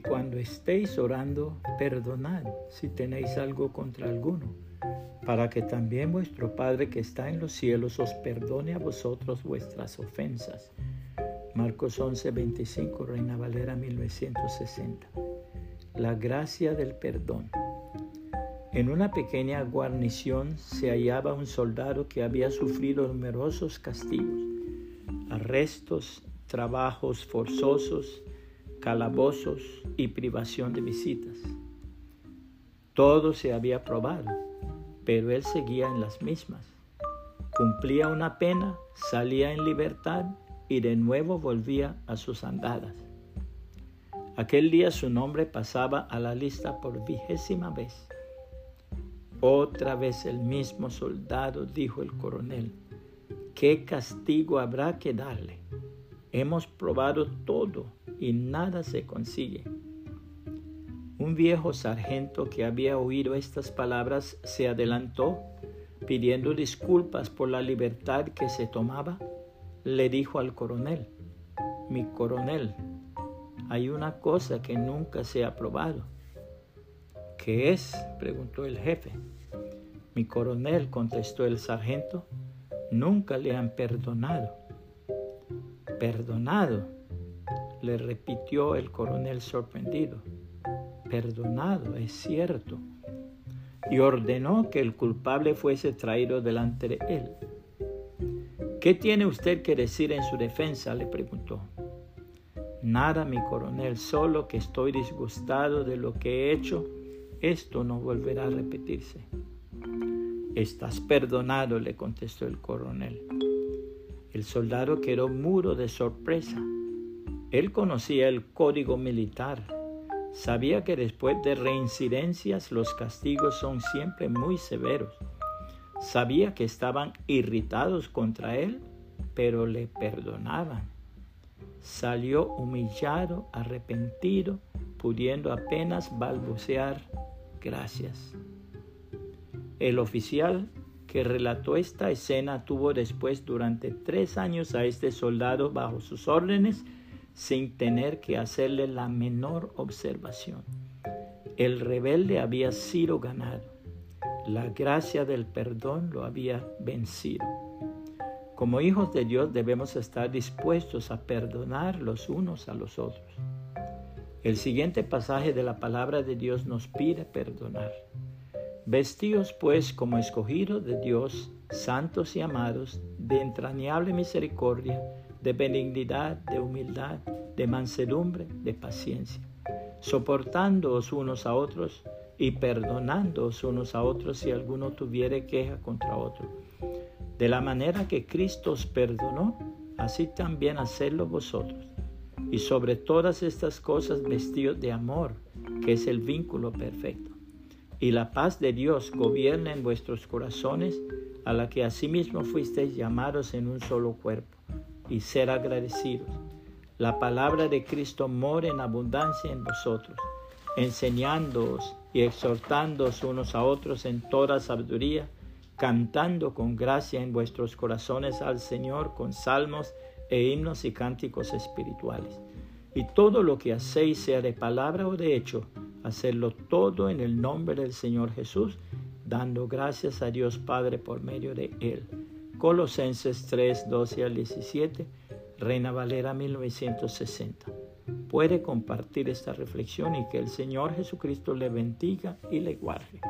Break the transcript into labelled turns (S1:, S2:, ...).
S1: cuando estéis orando, perdonad si tenéis algo contra alguno, para que también vuestro Padre que está en los cielos os perdone a vosotros vuestras ofensas. Marcos 11, 25, Reina Valera 1960. La gracia del perdón. En una pequeña guarnición se hallaba un soldado que había sufrido numerosos castigos, arrestos, trabajos forzosos, calabozos y privación de visitas. Todo se había probado, pero él seguía en las mismas. Cumplía una pena, salía en libertad y de nuevo volvía a sus andadas. Aquel día su nombre pasaba a la lista por vigésima vez. Otra vez el mismo soldado, dijo el coronel. ¿Qué castigo habrá que darle? Hemos probado todo y nada se consigue. Un viejo sargento que había oído estas palabras se adelantó, pidiendo disculpas por la libertad que se tomaba. Le dijo al coronel, mi coronel, hay una cosa que nunca se ha probado ¿Qué es? preguntó el jefe. Mi coronel, contestó el sargento, nunca le han perdonado. ¿Perdonado? Le repitió el coronel sorprendido. Perdonado, es cierto. Y ordenó que el culpable fuese traído delante de él. ¿Qué tiene usted que decir en su defensa? le preguntó. Nada, mi coronel, solo que estoy disgustado de lo que he hecho esto no volverá a repetirse. Estás perdonado, le contestó el coronel. El soldado quedó muro de sorpresa. Él conocía el código militar. Sabía que después de reincidencias los castigos son siempre muy severos. Sabía que estaban irritados contra él, pero le perdonaban. Salió humillado, arrepentido, pudiendo apenas balbucear gracias. El oficial que relató esta escena tuvo después durante tres años a este soldado bajo sus órdenes sin tener que hacerle la menor observación. El rebelde había sido ganado. La gracia del perdón lo había vencido. Como hijos de Dios debemos estar dispuestos a perdonar los unos a los otros. El siguiente pasaje de la palabra de Dios nos pide perdonar. Vestíos pues como escogidos de Dios, santos y amados, de entrañable misericordia, de benignidad, de humildad, de mansedumbre, de paciencia, soportándoos unos a otros y perdonándoos unos a otros si alguno tuviere queja contra otro. De la manera que Cristo os perdonó, así también hacedlo vosotros y sobre todas estas cosas vestidos de amor, que es el vínculo perfecto. Y la paz de Dios gobierna en vuestros corazones, a la que asimismo fuisteis llamados en un solo cuerpo, y ser agradecidos. La palabra de Cristo mora en abundancia en vosotros, enseñándoos y exhortándoos unos a otros en toda sabiduría, cantando con gracia en vuestros corazones al Señor con salmos e himnos y cánticos espirituales. Y todo lo que hacéis, sea de palabra o de hecho, hacerlo todo en el nombre del Señor Jesús, dando gracias a Dios Padre por medio de Él. Colosenses 3, 12 al 17, Reina Valera 1960. Puede compartir esta reflexión y que el Señor Jesucristo le bendiga y le guarde.